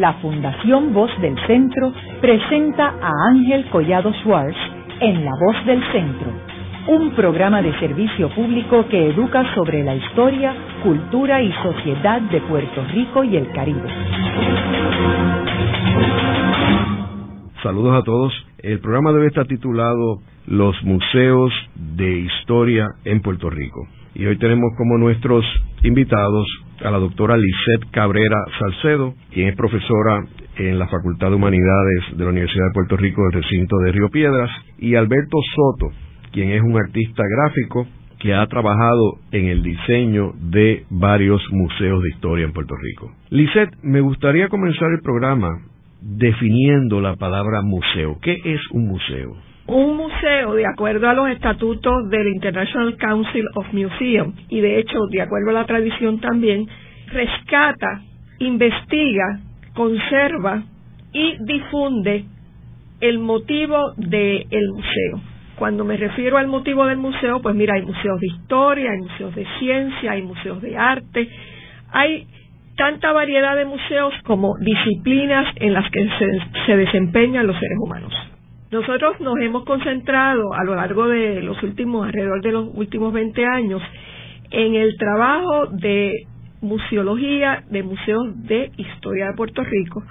la Fundación Voz del Centro presenta a Ángel Collado Schwartz en La Voz del Centro, un programa de servicio público que educa sobre la historia, cultura y sociedad de Puerto Rico y el Caribe. Saludos a todos. El programa debe estar titulado Los Museos de Historia en Puerto Rico. Y hoy tenemos como nuestros invitados a la doctora Lisette Cabrera Salcedo, quien es profesora en la Facultad de Humanidades de la Universidad de Puerto Rico del recinto de Río Piedras, y Alberto Soto, quien es un artista gráfico que ha trabajado en el diseño de varios museos de historia en Puerto Rico. Lisette, me gustaría comenzar el programa definiendo la palabra museo. ¿Qué es un museo? Un museo, de acuerdo a los estatutos del International Council of Museums, y de hecho, de acuerdo a la tradición también, rescata, investiga, conserva y difunde el motivo del museo. Cuando me refiero al motivo del museo, pues mira, hay museos de historia, hay museos de ciencia, hay museos de arte, hay tanta variedad de museos como disciplinas en las que se, desempeñan los seres humanos. Nosotros nos hemos concentrado a lo largo de los últimos, alrededor de los últimos 20 años, en el trabajo de museología de museos de historia de Puerto Rico.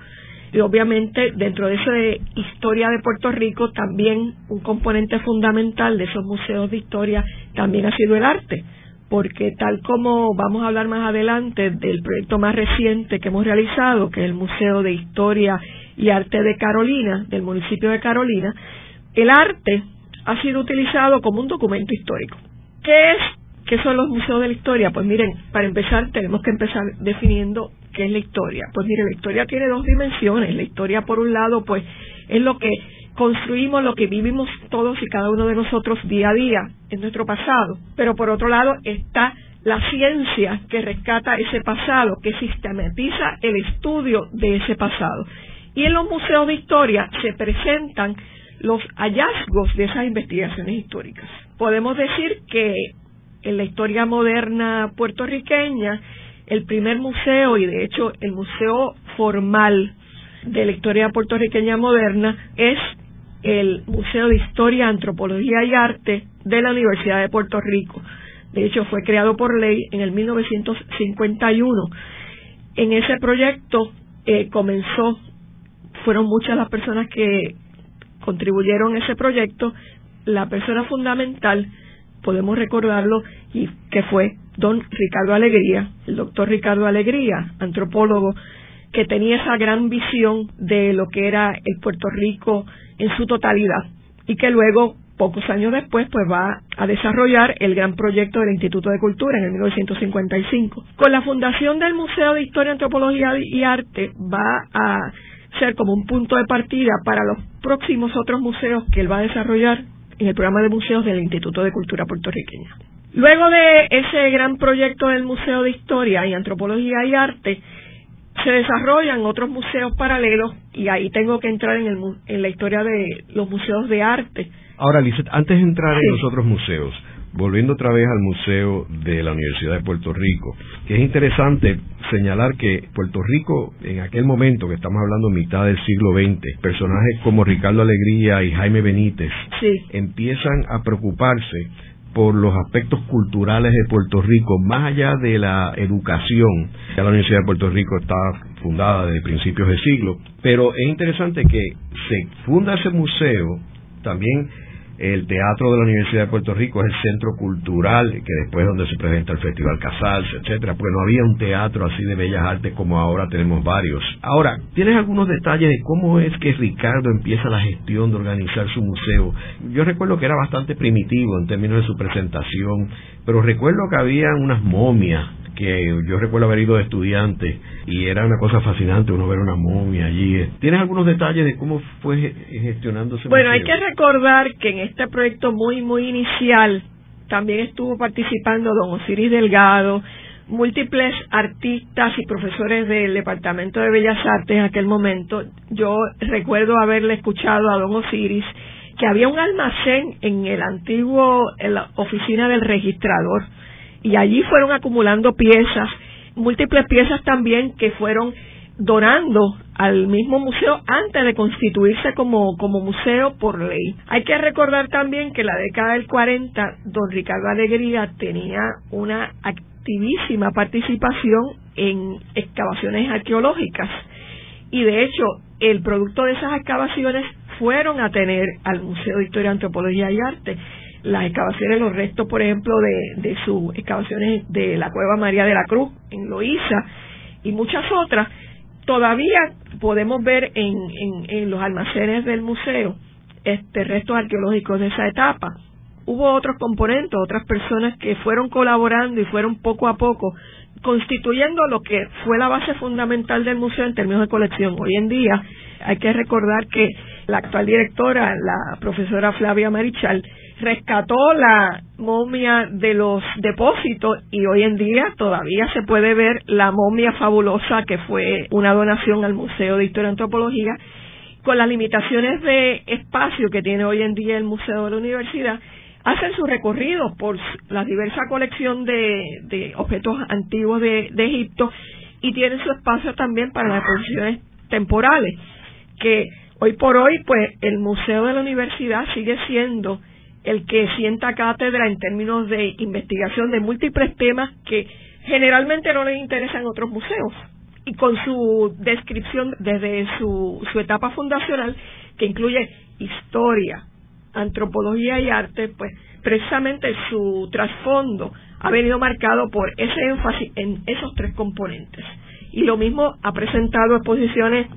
Y obviamente dentro de eso de historia de Puerto Rico también un componente fundamental de esos museos de historia también ha sido el arte porque tal como vamos a hablar más adelante del proyecto más reciente que hemos realizado, que es el Museo de Historia y Arte de Carolina, del municipio de Carolina, el arte ha sido utilizado como un documento histórico. ¿Qué es? ¿Qué son los museos de la historia? Pues miren, para empezar tenemos que empezar definiendo qué es la historia. Pues miren, la historia tiene dos dimensiones. La historia, por un lado, pues es lo que construimos lo que vivimos todos y cada uno de nosotros día a día en nuestro pasado. Pero por otro lado está la ciencia que rescata ese pasado, que sistematiza el estudio de ese pasado. Y en los museos de historia se presentan los hallazgos de esas investigaciones históricas. Podemos decir que en la historia moderna puertorriqueña, el primer museo y de hecho el museo formal de la historia puertorriqueña moderna es el Museo de Historia, Antropología y Arte de la Universidad de Puerto Rico. De hecho, fue creado por ley en el 1951. En ese proyecto eh, comenzó, fueron muchas las personas que contribuyeron a ese proyecto. La persona fundamental, podemos recordarlo, y que fue don Ricardo Alegría, el doctor Ricardo Alegría, antropólogo, que tenía esa gran visión de lo que era el Puerto Rico en su totalidad y que luego pocos años después pues va a desarrollar el gran proyecto del Instituto de Cultura en el 1955. Con la fundación del Museo de Historia, Antropología y Arte va a ser como un punto de partida para los próximos otros museos que él va a desarrollar en el programa de museos del Instituto de Cultura puertorriqueña. Luego de ese gran proyecto del Museo de Historia y Antropología y Arte, se desarrollan otros museos paralelos y ahí tengo que entrar en, el, en la historia de los museos de arte. Ahora, Lizeth, antes de entrar en los otros museos, volviendo otra vez al Museo de la Universidad de Puerto Rico, que es interesante señalar que Puerto Rico, en aquel momento que estamos hablando mitad del siglo XX, personajes como Ricardo Alegría y Jaime Benítez empiezan a preocuparse por los aspectos culturales de Puerto Rico, más allá de la educación. Ya la Universidad de Puerto Rico está fundada desde principios de siglo, pero es interesante que se funda ese museo también el Teatro de la Universidad de Puerto Rico es el centro cultural, que después es donde se presenta el Festival Casals, etcétera, porque no había un teatro así de bellas artes como ahora tenemos varios. Ahora, ¿tienes algunos detalles de cómo es que Ricardo empieza la gestión de organizar su museo? Yo recuerdo que era bastante primitivo en términos de su presentación, pero recuerdo que había unas momias que yo recuerdo haber ido de estudiante y era una cosa fascinante uno ver una momia allí. ¿Tienes algunos detalles de cómo fue gestionándose? Bueno, hay que recordar que en este proyecto muy, muy inicial también estuvo participando don Osiris Delgado, múltiples artistas y profesores del Departamento de Bellas Artes en aquel momento. Yo recuerdo haberle escuchado a don Osiris que había un almacén en el antiguo, en la oficina del registrador, y allí fueron acumulando piezas, múltiples piezas también que fueron donando al mismo museo antes de constituirse como, como museo por ley. Hay que recordar también que en la década del 40, don Ricardo Alegría tenía una activísima participación en excavaciones arqueológicas y de hecho el producto de esas excavaciones fueron a tener al Museo de Historia, Antropología y Arte las excavaciones, los restos, por ejemplo, de, de sus excavaciones de la Cueva María de la Cruz en Loíza y muchas otras, todavía podemos ver en, en, los almacenes del museo este restos arqueológicos de esa etapa. Hubo otros componentes, otras personas que fueron colaborando y fueron poco a poco constituyendo lo que fue la base fundamental del museo en términos de colección. Hoy en día hay que recordar que la actual directora, la profesora Flavia Marichal, rescató la momia de los depósitos y hoy en día todavía se puede ver la momia fabulosa que fue una donación al Museo de Historia y Antropología con las limitaciones de espacio que tiene hoy en día el Museo de la Universidad hacen su recorrido por la diversa colección de, objetos antiguos de, de Egipto y tienen su espacio también para las exposiciones temporales que hoy por hoy pues el Museo de la Universidad sigue siendo el que sienta cátedra en términos de investigación de múltiples temas que generalmente no les interesan otros museos. Y con su descripción desde su, su etapa fundacional, que incluye historia, antropología y arte, pues precisamente su trasfondo ha venido marcado por ese énfasis en esos tres componentes. Y lo mismo ha presentado exposiciones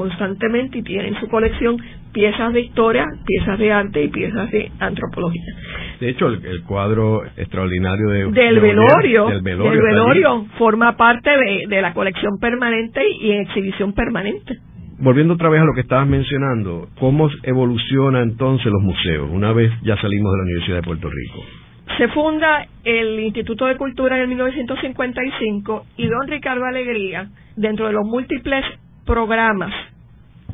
constantemente y tiene en su colección piezas de historia, piezas de arte y piezas de antropología. De hecho, el, cuadro extraordinario de, del, velorio, del, velorio, forma parte de, de la colección permanente y en exhibición permanente. Volviendo otra vez a lo que estabas mencionando, ¿cómo evoluciona entonces los museos una vez ya salimos de la Universidad de Puerto Rico? Se funda el Instituto de Cultura en 1955 y don Ricardo Alegría, dentro de los múltiples programas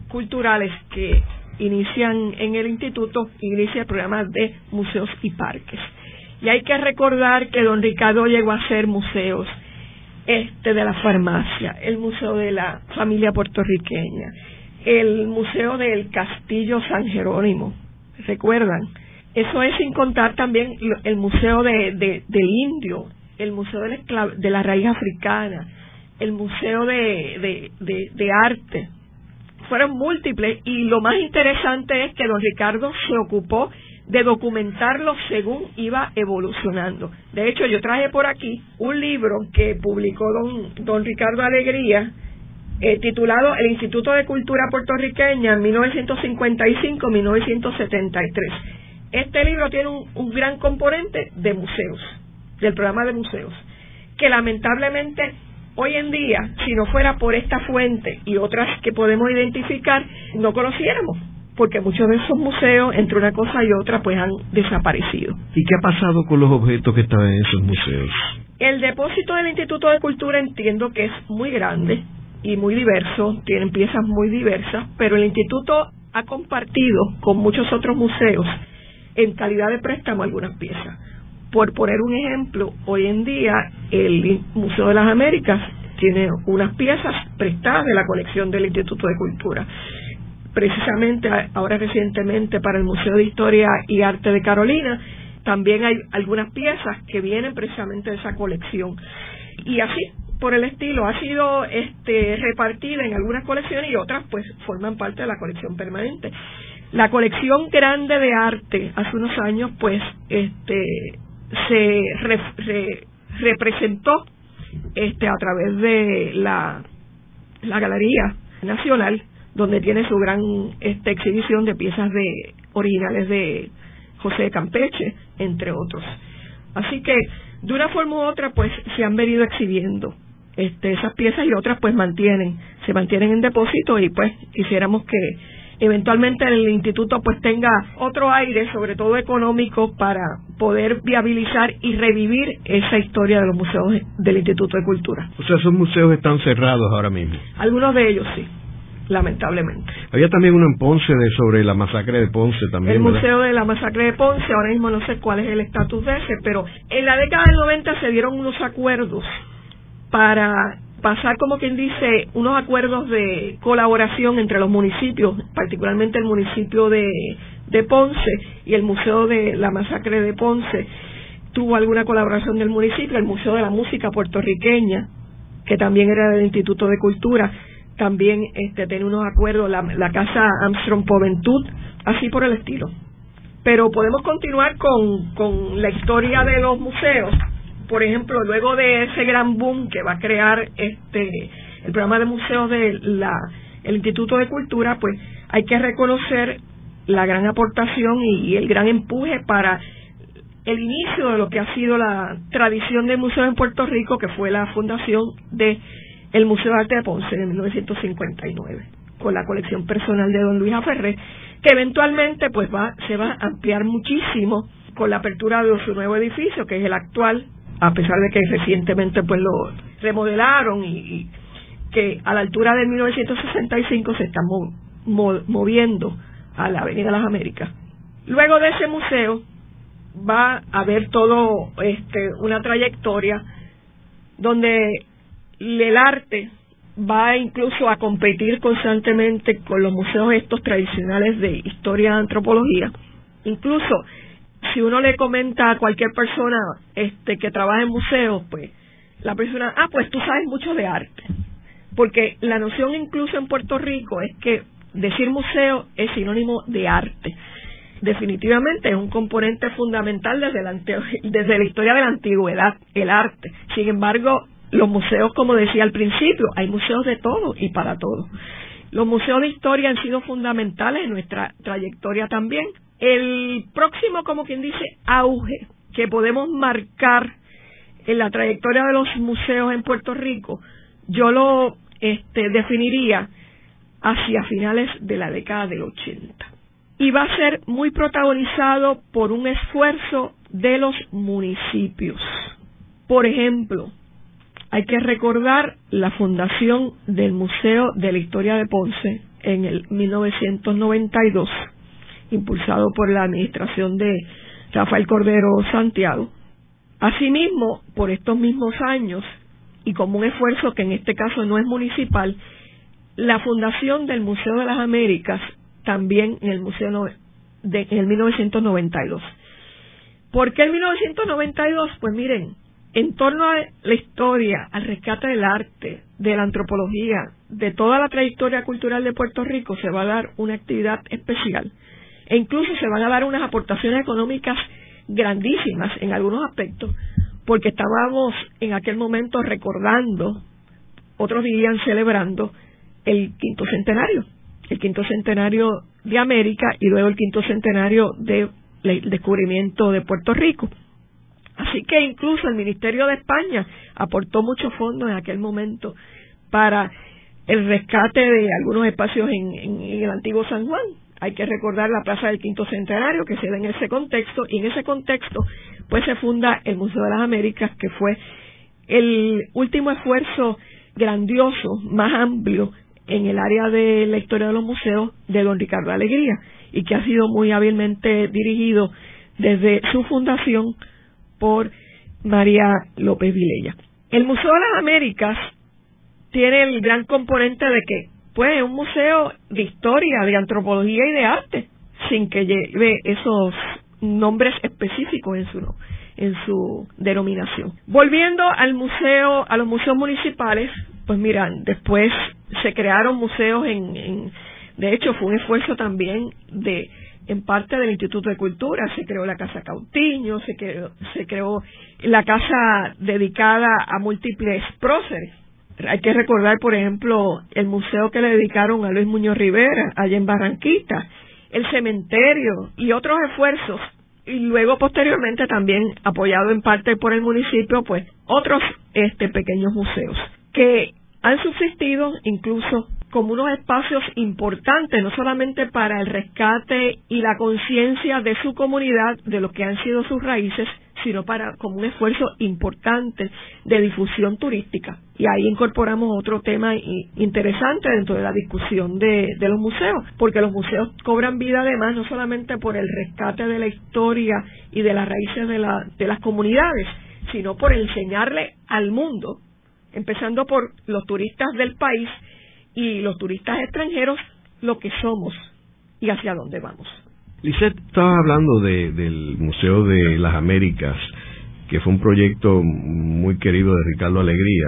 culturales que inician en el instituto, inicia el programa de museos y parques. Y hay que recordar que don Ricardo llegó a ser museos este de la farmacia, el museo de la familia puertorriqueña, el museo del Castillo San Jerónimo, ¿recuerdan? Eso es sin contar también el museo de, del indio, el museo de la, de la raíz africana, el museo de, de arte, fueron múltiples y lo más interesante es que don Ricardo se ocupó de documentarlo según iba evolucionando. De hecho, yo traje por aquí un libro que publicó don, don Ricardo Alegría, eh, titulado El Instituto de Cultura Puertorriqueña 1955-1973. Este libro tiene un, un gran componente de museos, del programa de museos, que lamentablemente hoy en día, si no fuera por esta fuente y otras que podemos identificar, no conociéramos, porque muchos de esos museos, entre una cosa y otra, pues han desaparecido. ¿Y qué ha pasado con los objetos que estaban en esos museos? El depósito del Instituto de Cultura entiendo que es muy grande y muy diverso, tienen piezas muy diversas, pero el instituto ha compartido con muchos otros museos en calidad de préstamo algunas piezas. Por poner un ejemplo, hoy en día el Museo de las Américas tiene unas piezas prestadas de la colección del Instituto de Cultura. Precisamente ahora recientemente para el Museo de Historia y Arte de Carolina también hay algunas piezas que vienen precisamente de esa colección. Y así, por el estilo, ha sido este, repartida en algunas colecciones y otras pues forman parte de la colección permanente. La colección grande de arte hace unos años pues este se representó este a través de la, la Galería Nacional, donde tiene su gran este, exhibición de piezas de originales de José Campeche, entre otros. Así que, de una forma u otra, pues se han venido exhibiendo este, esas piezas y otras pues mantienen, se mantienen en depósito y pues quisiéramos que eventualmente el instituto pues tenga otro aire, sobre todo económico, para poder viabilizar y revivir esa historia de los museos del Instituto de Cultura. O sea, esos museos están cerrados ahora mismo. Algunos de ellos sí lamentablemente. Había también uno en Ponce de, sobre la masacre de Ponce también. El Museo de la Masacre de Ponce, ahora mismo no sé cuál es el estatus de ese, pero en la década del 90 se dieron unos acuerdos para pasar, como quien dice, unos acuerdos de colaboración entre los municipios, particularmente el municipio de, Ponce y el Museo de la Masacre de Ponce, tuvo alguna colaboración del municipio, el Museo de la Música Puertorriqueña, que también era del Instituto de Cultura, también este, tiene unos acuerdos, la, Casa Armstrong Poventud, así por el estilo. Pero podemos continuar con, con la historia de los museos. Por ejemplo, luego de ese gran boom que va a crear este el programa de museos del el Instituto de Cultura, pues hay que reconocer la gran aportación y, el gran empuje para el inicio de lo que ha sido la tradición de museo en Puerto Rico, que fue la fundación de el Museo de Arte de Ponce en 1959, con la colección personal de don Luis Aferré, que eventualmente pues va, se va a ampliar muchísimo con la apertura de su nuevo edificio, que es el actual, a pesar de que recientemente pues lo remodelaron y, que a la altura de 1965 se está moviendo a la Avenida Las Américas. Luego de ese museo va a haber todo este una trayectoria donde el arte va incluso a competir constantemente con los museos estos tradicionales de historia y antropología. Incluso si uno le comenta a cualquier persona este que trabaja en museos, pues la persona, ah, pues tú sabes mucho de arte. Porque la noción incluso en Puerto Rico es que decir museo es sinónimo de arte. Definitivamente es un componente fundamental desde la, desde la historia de la antigüedad, el arte. Sin embargo, los museos, como decía al principio, hay museos de todo y para todo. Los museos de historia han sido fundamentales en nuestra trayectoria también. El próximo, como quien dice, auge que podemos marcar en la trayectoria de los museos en Puerto Rico, yo lo este, definiría hacia finales de la década del 80. Y va a ser muy protagonizado por un esfuerzo de los municipios. Por ejemplo, hay que recordar la fundación del Museo de la Historia de Ponce en el 1992, impulsado por la administración de Rafael Cordero Santiago. Asimismo, por estos mismos años, y como un esfuerzo que en este caso no es municipal, la fundación del Museo de las Américas también en el Museo de, en el 1992. ¿Por qué el 1992? Pues miren, en torno a la historia, al rescate del arte, de la antropología, de toda la trayectoria cultural de Puerto Rico, se va a dar una actividad especial. E incluso se van a dar unas aportaciones económicas grandísimas en algunos aspectos, porque estábamos en aquel momento recordando, otros dirían celebrando, el quinto centenario, el quinto centenario de América y luego el quinto centenario del descubrimiento de Puerto Rico. Así que incluso el Ministerio de España aportó muchos fondos en aquel momento para el rescate de algunos espacios en, el antiguo San Juan. Hay que recordar la Plaza del Quinto Centenario que se da en ese contexto y en ese contexto pues se funda el Museo de las Américas que fue el último esfuerzo grandioso, más amplio en el área de la historia de los museos de don Ricardo Alegría y que ha sido muy hábilmente dirigido desde su fundación por María López Vilella. El Museo de las Américas tiene el gran componente de que, pues, es un museo de historia, de antropología y de arte, sin que lleve esos nombres específicos en su en su denominación. Volviendo al museo, a los museos municipales, pues miran, después se crearon museos en, en de hecho fue un esfuerzo también de en parte del Instituto de Cultura, se creó la Casa Cautiño, se creó, se creó la casa dedicada a múltiples próceres. Hay que recordar, por ejemplo, el museo que le dedicaron a Luis Muñoz Rivera, allá en Barranquita, el cementerio y otros esfuerzos. Y luego, posteriormente, también apoyado en parte por el municipio, pues otros este, pequeños museos que han subsistido incluso como unos espacios importantes, no solamente para el rescate y la conciencia de su comunidad, de lo que han sido sus raíces, sino para como un esfuerzo importante de difusión turística. Y ahí incorporamos otro tema interesante dentro de la discusión de, los museos, porque los museos cobran vida además no solamente por el rescate de la historia y de las raíces de, la, de las comunidades, sino por enseñarle al mundo empezando por los turistas del país y los turistas extranjeros, lo que somos y hacia dónde vamos. Lisette, estaba hablando del Museo de las Américas, que fue un proyecto muy querido de Ricardo Alegría,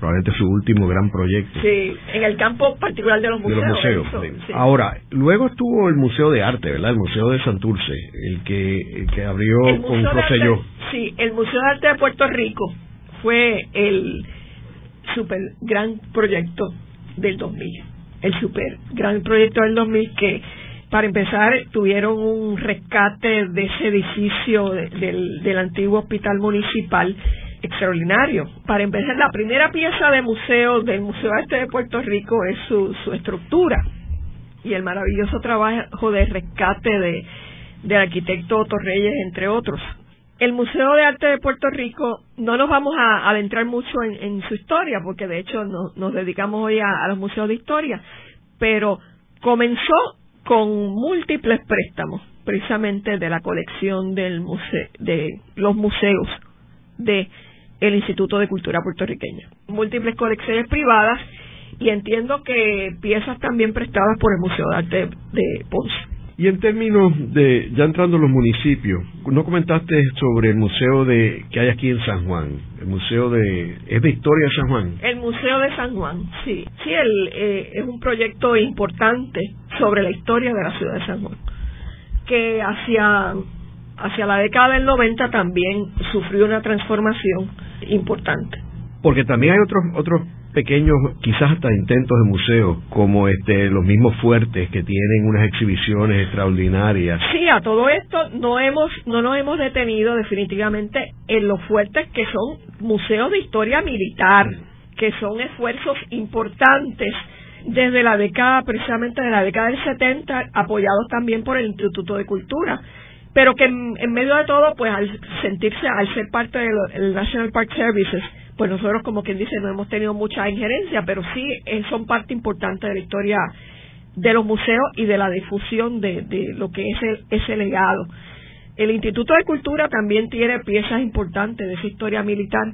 probablemente su último gran proyecto. Sí, en el campo particular de los museos. Ahora, luego estuvo el Museo de Arte, ¿verdad? El Museo de Santurce, el que, el que abrió con Rosselló. Sí, el Museo de Arte de Puerto Rico fue el super gran proyecto del 2000. El super gran proyecto del 2000 que para empezar, tuvieron un rescate de ese edificio del, del antiguo hospital municipal extraordinario. Para empezar, la primera pieza de museo del Museo Este de Puerto Rico es su, su estructura y el maravilloso trabajo de rescate de, del arquitecto Otto Reyes, entre otros. El Museo de Arte de Puerto Rico, no nos vamos a adentrar mucho en, su historia, porque de hecho nos dedicamos hoy a los museos de historia, pero comenzó con múltiples préstamos, precisamente de la colección del museo, de los museos de Instituto de Cultura Puertorriqueña. Múltiples colecciones privadas y entiendo que piezas también prestadas por el Museo de Arte de Ponce. Y en términos de, ya entrando en los municipios, ¿no comentaste sobre el museo de que hay aquí en San Juan? El museo de, ¿es de historia de San Juan? El museo de San Juan, sí. Sí, el, eh, es un proyecto importante sobre la historia de la ciudad de San Juan, que hacia, hacia la década del 90 también sufrió una transformación importante. Porque también hay otros, otros pequeños, quizás hasta intentos de museos, como este, los mismos fuertes que tienen unas exhibiciones extraordinarias. Sí, a todo esto no hemos, no nos hemos detenido definitivamente en los fuertes que son museos de historia militar, que son esfuerzos importantes desde la década, precisamente de la década del 70, apoyados también por el Instituto de Cultura pero que en, medio de todo, pues al sentirse, al ser parte del National Park Services, pues nosotros como quien dice no hemos tenido mucha injerencia, pero sí eh, son parte importante de la historia de los museos y de la difusión de, lo que es ese legado. El Instituto de Cultura también tiene piezas importantes de esa historia militar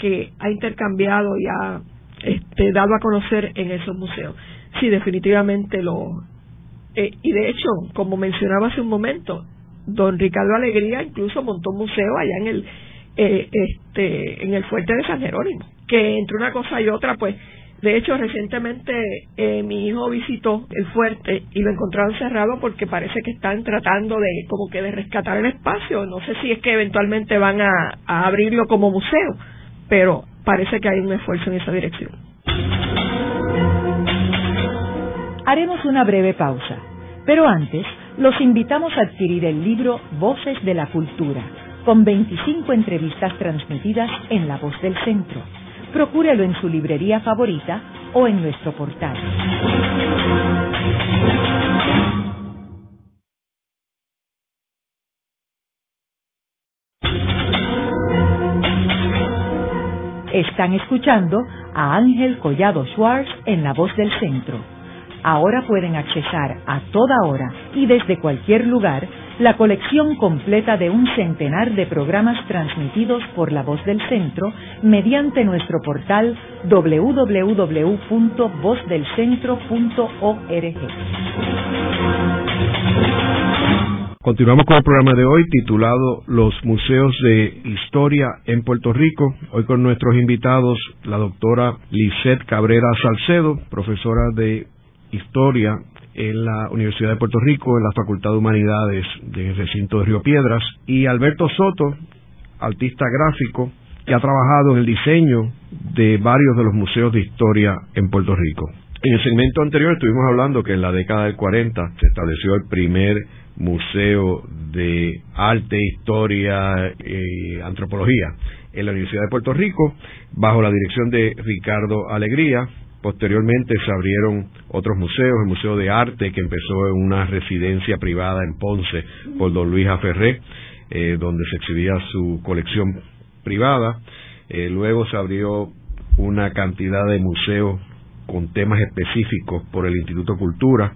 que ha intercambiado y ha este, dado a conocer en esos museos. Sí, definitivamente lo... Eh, y de hecho, como mencionaba hace un momento, don Ricardo Alegría incluso montó un museo allá en el eh, este, en el fuerte de San Jerónimo, que entre una cosa y otra, pues, de hecho, recientemente eh, mi hijo visitó el fuerte y lo encontraron cerrado porque parece que están tratando de, como que de rescatar el espacio. No sé si es que eventualmente van a, a abrirlo como museo, pero parece que hay un esfuerzo en esa dirección. Haremos una breve pausa, pero antes los invitamos a adquirir el libro Voces de la Cultura con 25 entrevistas transmitidas en La Voz del Centro. Procúrelo en su librería favorita o en nuestro portal. Están escuchando a Ángel Collado Schwartz en La Voz del Centro. Ahora pueden accesar a toda hora y desde cualquier lugar la colección completa de un centenar de programas transmitidos por la voz del centro mediante nuestro portal www.vozdelcentro.org. Continuamos con el programa de hoy titulado Los Museos de Historia en Puerto Rico. Hoy con nuestros invitados la doctora Lisette Cabrera Salcedo, profesora de Historia en la Universidad de Puerto Rico, en la Facultad de Humanidades del recinto de Río Piedras, y Alberto Soto, artista gráfico, que ha trabajado en el diseño de varios de los museos de historia en Puerto Rico. En el segmento anterior estuvimos hablando que en la década del 40 se estableció el primer museo de arte, historia y antropología en la Universidad de Puerto Rico, bajo la dirección de Ricardo Alegría, Posteriormente se abrieron otros museos, el Museo de Arte, que empezó en una residencia privada en Ponce por don Luis Aferré, eh, donde se exhibía su colección privada. Eh, luego se abrió una cantidad de museos con temas específicos por el Instituto Cultura,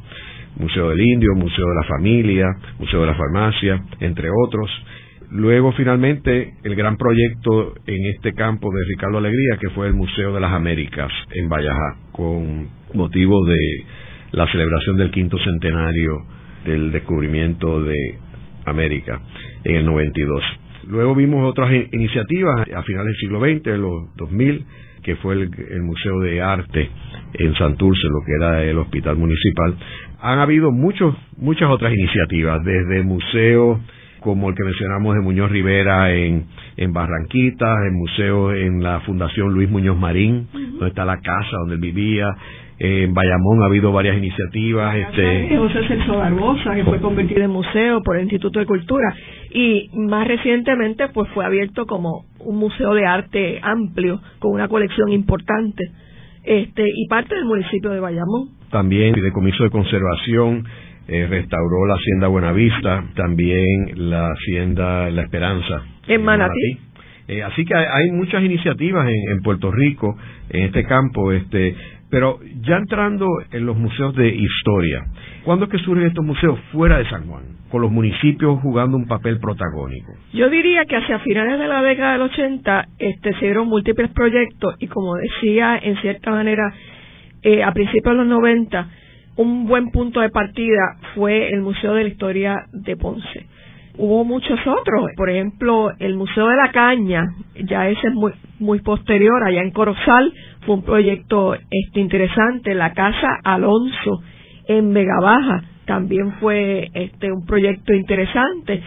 Museo del Indio, Museo de la Familia, Museo de la Farmacia, entre otros. Luego, finalmente, el gran proyecto en este campo de Ricardo Alegría, que fue el Museo de las Américas en Vallajá, con motivo de la celebración del quinto centenario del descubrimiento de América en el 92. Luego vimos otras iniciativas a finales del siglo XX, en los 2000, que fue el, Museo de Arte en Santurce, lo que era el Hospital Municipal. Han habido muchos, muchas otras iniciativas, desde museos como el que mencionamos de Muñoz Rivera en, en Barranquita, el museo en la Fundación Luis Muñoz Marín, donde está la casa donde él vivía, en Bayamón ha habido varias iniciativas. Este... José Celso Barbosa, que fue convertido en museo por el Instituto de Cultura. Y más recientemente, pues fue abierto como un museo de arte amplio, con una colección importante. Este, y parte del municipio de Bayamón. También de comiso de conservación, eh, restauró la Hacienda Buenavista, también la Hacienda La Esperanza. En Manatí. Eh, así que hay, muchas iniciativas en, en, Puerto Rico en este campo. Este, pero ya entrando en los museos de historia, ¿cuándo es que surgen estos museos fuera de San Juan? con los municipios jugando un papel protagónico. Yo diría que hacia finales de la década del 80 este, se dieron múltiples proyectos y como decía en cierta manera eh, a principios de los 90 un buen punto de partida fue el Museo de la Historia de Ponce. Hubo muchos otros, por ejemplo, el Museo de la Caña, ya ese es muy, muy posterior, allá en Corozal, fue un proyecto este interesante, la Casa Alonso en Vega Baja, también fue este un proyecto interesante.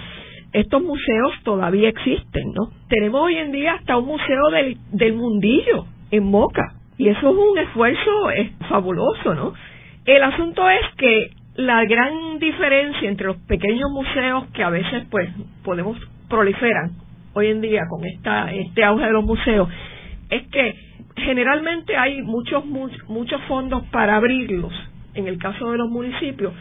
Estos museos todavía existen, ¿no? Tenemos hoy en día hasta un museo del, del mundillo en Moca, y eso es un esfuerzo es fabuloso, ¿no? El asunto es que la gran diferencia entre los pequeños museos que a veces pues podemos proliferan hoy en día con esta este auge de los museos es que generalmente hay muchos muchos fondos para abrirlos en el caso de los municipios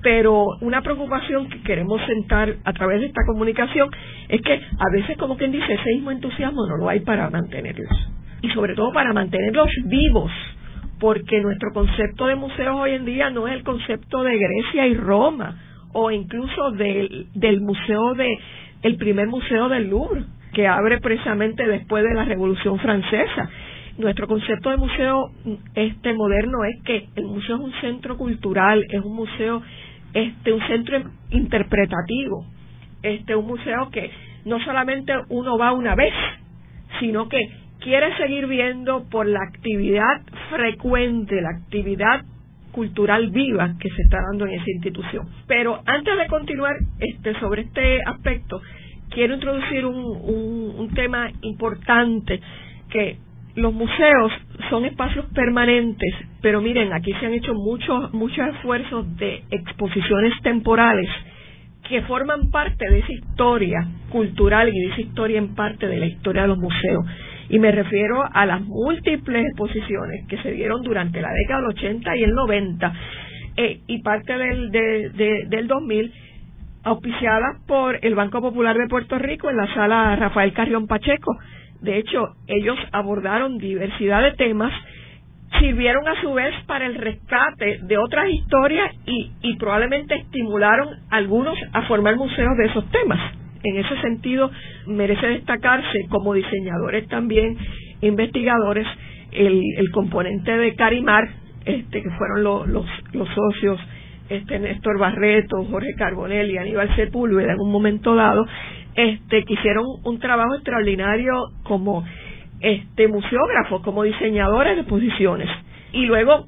pero una preocupación que queremos sentar a través de esta comunicación es que a veces como quien dice ese mismo entusiasmo no lo hay para mantenerlos y sobre todo para mantenerlos vivos porque nuestro concepto de museos hoy en día no es el concepto de Grecia y Roma o incluso del, del museo de el primer museo del Louvre que abre precisamente después de la Revolución Francesa. Nuestro concepto de museo este moderno es que el museo es un centro cultural, es un museo este un centro interpretativo, este un museo que no solamente uno va una vez, sino que quiere seguir viendo por la actividad frecuente, la actividad cultural viva que se está dando en esa institución. Pero antes de continuar este, sobre este aspecto, quiero introducir un, un, tema importante que los museos son espacios permanentes, pero miren, aquí se han hecho muchos muchos esfuerzos de exposiciones temporales que forman parte de esa historia cultural y de esa historia en parte de la historia de los museos. Y me refiero a las múltiples exposiciones que se dieron durante la década del 80 y el 90 eh, y parte del, de, del 2000 auspiciadas por el Banco Popular de Puerto Rico en la sala Rafael Carrión Pacheco. De hecho, ellos abordaron diversidad de temas, sirvieron a su vez para el rescate de otras historias y, y probablemente estimularon a algunos a formar museos de esos temas en ese sentido merece destacarse como diseñadores también, investigadores, el, el componente de Carimar, este, que fueron los, los socios este Néstor Barreto, Jorge Carbonell y Aníbal Sepúlveda en un momento dado, este, que hicieron un trabajo extraordinario como este museógrafos, como diseñadores de exposiciones. Y luego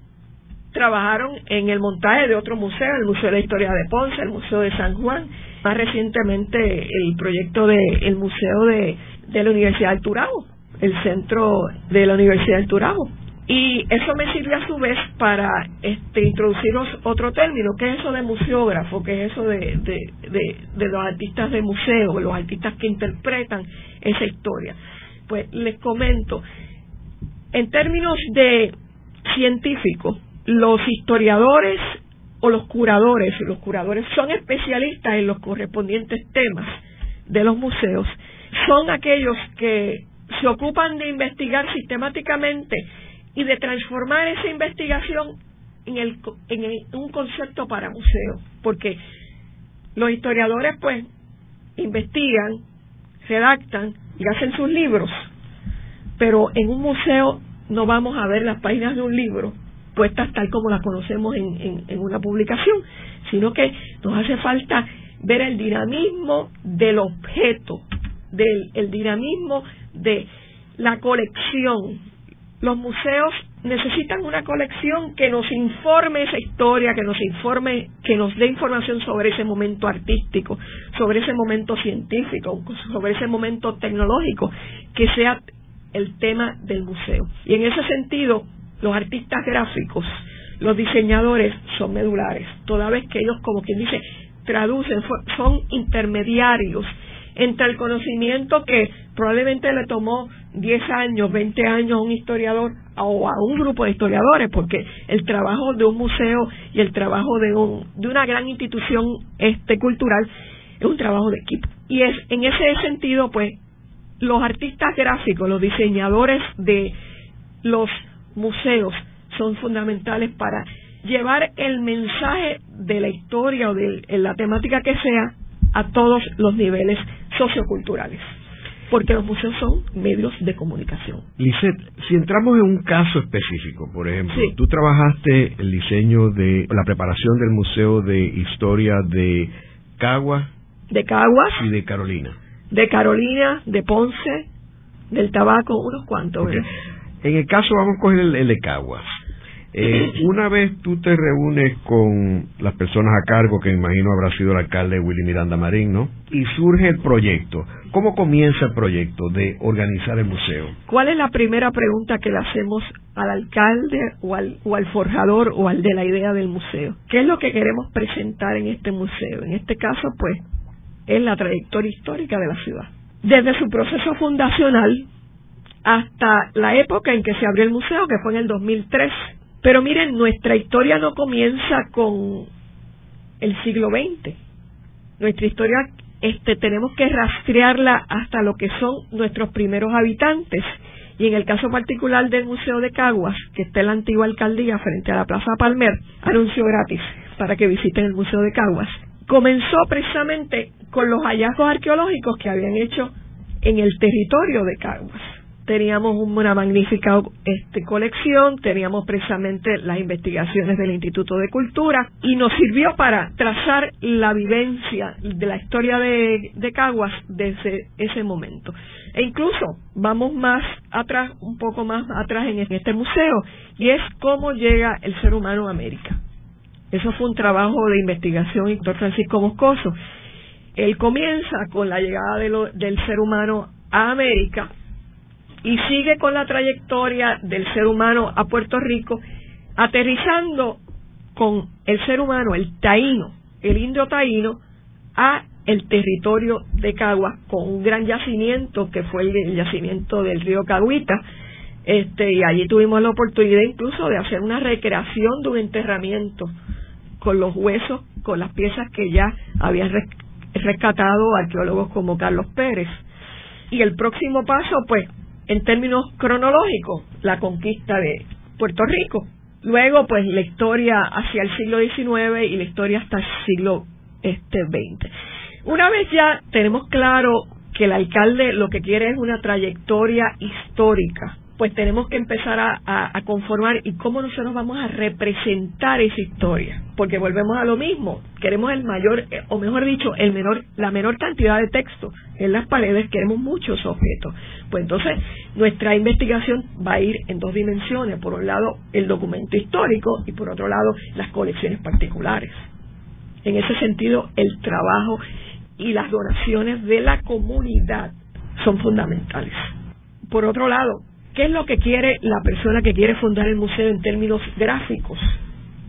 trabajaron en el montaje de otro museo, el Museo de la Historia de Ponce, el Museo de San Juan, más recientemente el proyecto del el Museo de, la Universidad del Turabo, el centro de la Universidad del Turabo. Y eso me sirve a su vez para este, introduciros otro término, que es eso de museógrafo, que es eso de, de, de los artistas de museo, los artistas que interpretan esa historia. Pues les comento, en términos de científicos, los historiadores o los curadores, los curadores son especialistas en los correspondientes temas de los museos, son aquellos que se ocupan de investigar sistemáticamente y de transformar esa investigación en, el, en un concepto para museo, porque los historiadores pues investigan, redactan y hacen sus libros, pero en un museo no vamos a ver las páginas de un libro puestas tal como las conocemos en, en, una publicación, sino que nos hace falta ver el dinamismo del objeto, del el dinamismo de la colección. Los museos necesitan una colección que nos informe esa historia, que nos informe, que nos dé información sobre ese momento artístico, sobre ese momento científico, sobre ese momento tecnológico, que sea el tema del museo. Y en ese sentido, los artistas gráficos, los diseñadores son medulares, toda vez que ellos, como quien dice, traducen, son intermediarios entre el conocimiento que probablemente le tomó 10 años, 20 años a un historiador o a un grupo de historiadores, porque el trabajo de un museo y el trabajo de, un, de una gran institución este cultural es un trabajo de equipo. Y es en ese sentido, pues, los artistas gráficos, los diseñadores de los museos son fundamentales para llevar el mensaje de la historia o de la temática que sea a todos los niveles socioculturales porque los museos son medios de comunicación. Lisette, si entramos en un caso específico, por ejemplo, tú trabajaste el diseño de la preparación del Museo de Historia de Caguas. De Caguas. Y de Carolina. De Carolina, de Ponce, del Tabaco, unos cuantos. En el caso, vamos a coger el de Caguas. Eh, una vez tú te reúnes con las personas a cargo, que imagino habrá sido el alcalde Willy Miranda Marín, ¿no? Y surge el proyecto. ¿Cómo comienza el proyecto de organizar el museo? ¿Cuál es la primera pregunta que le hacemos al alcalde o al, o al forjador o al de la idea del museo? ¿Qué es lo que queremos presentar en este museo? En este caso, pues, es la trayectoria histórica de la ciudad. Desde su proceso fundacional hasta la época en que se abrió el museo, que fue en el 2003, pero miren, nuestra historia no comienza con el siglo XX. Nuestra historia este, tenemos que rastrearla hasta lo que son nuestros primeros habitantes. Y en el caso particular del Museo de Caguas, que está en la antigua alcaldía frente a la Plaza Palmer, anuncio gratis para que visiten el Museo de Caguas. Comenzó precisamente con los hallazgos arqueológicos que habían hecho en el territorio de Caguas teníamos una magnífica este, colección, teníamos precisamente las investigaciones del Instituto de Cultura y nos sirvió para trazar la vivencia de la historia de, Caguas desde ese momento. E incluso vamos más atrás, un poco más atrás en este museo, y es cómo llega el ser humano a América. Eso fue un trabajo de investigación doctor Francisco Moscoso. Él comienza con la llegada del ser humano a América y sigue con la trayectoria del ser humano a Puerto Rico, aterrizando con el ser humano, el taíno, el indio taíno, a el territorio de Caguas con un gran yacimiento que fue el, yacimiento del río Caguita, este, y allí tuvimos la oportunidad incluso de hacer una recreación de un enterramiento con los huesos, con las piezas que ya habían rescatado arqueólogos como Carlos Pérez. Y el próximo paso, pues, en términos cronológicos, la conquista de Puerto Rico. Luego, pues, la historia hacia el siglo XIX y la historia hasta el siglo este, XX. Una vez ya tenemos claro que el alcalde lo que quiere es una trayectoria histórica pues tenemos que empezar a, conformar y cómo nosotros vamos a representar esa historia, porque volvemos a lo mismo, queremos el mayor, eh, o mejor dicho, el menor, la menor cantidad de texto en las paredes, queremos muchos objetos. Pues entonces nuestra investigación va a ir en dos dimensiones, por un lado el documento histórico y por otro lado las colecciones particulares. En ese sentido, el trabajo y las donaciones de la comunidad son fundamentales. Por otro lado, ¿Qué es lo que quiere la persona que quiere fundar el museo en términos gráficos?